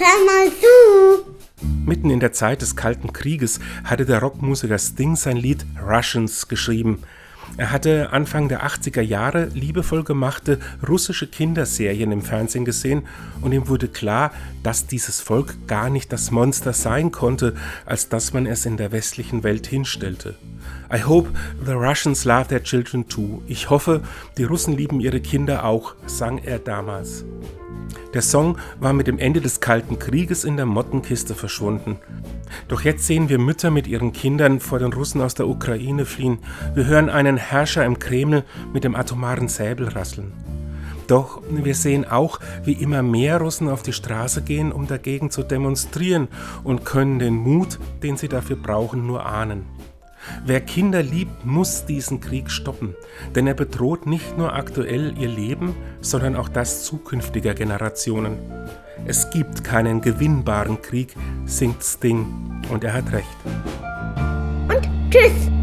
hör mal zu. Mitten in der Zeit des Kalten Krieges hatte der Rockmusiker Sting sein Lied Russians geschrieben. Er hatte Anfang der 80er Jahre liebevoll gemachte russische Kinderserien im Fernsehen gesehen und ihm wurde klar, dass dieses Volk gar nicht das Monster sein konnte, als dass man es in der westlichen Welt hinstellte. I hope the Russians love their children too. Ich hoffe, die Russen lieben ihre Kinder auch, sang er damals. Der Song war mit dem Ende des Kalten Krieges in der Mottenkiste verschwunden. Doch jetzt sehen wir Mütter mit ihren Kindern vor den Russen aus der Ukraine fliehen. Wir hören einen Herrscher im Kreml mit dem atomaren Säbel rasseln. Doch wir sehen auch, wie immer mehr Russen auf die Straße gehen, um dagegen zu demonstrieren und können den Mut, den sie dafür brauchen, nur ahnen. Wer Kinder liebt, muss diesen Krieg stoppen, denn er bedroht nicht nur aktuell ihr Leben, sondern auch das zukünftiger Generationen. Es gibt keinen gewinnbaren Krieg, singt Sting, und er hat recht. Und tschüss.